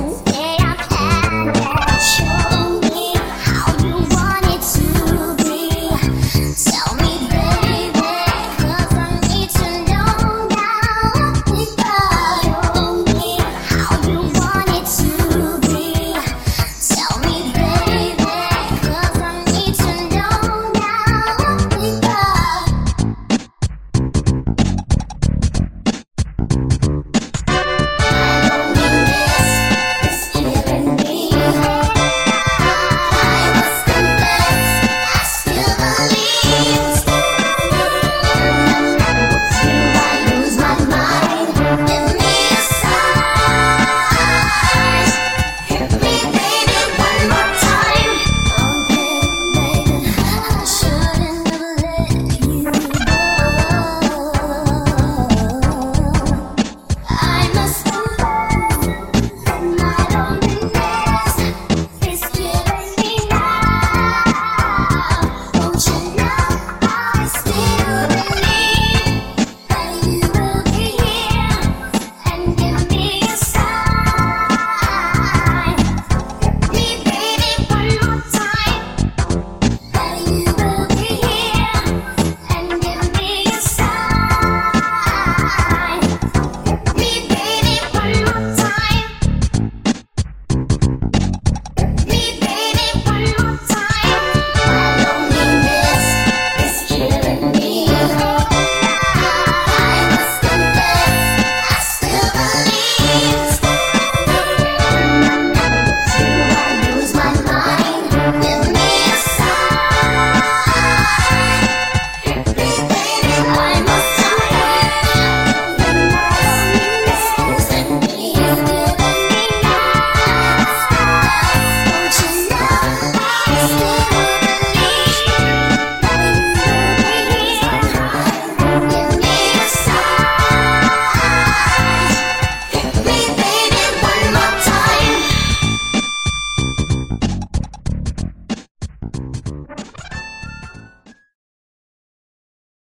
呜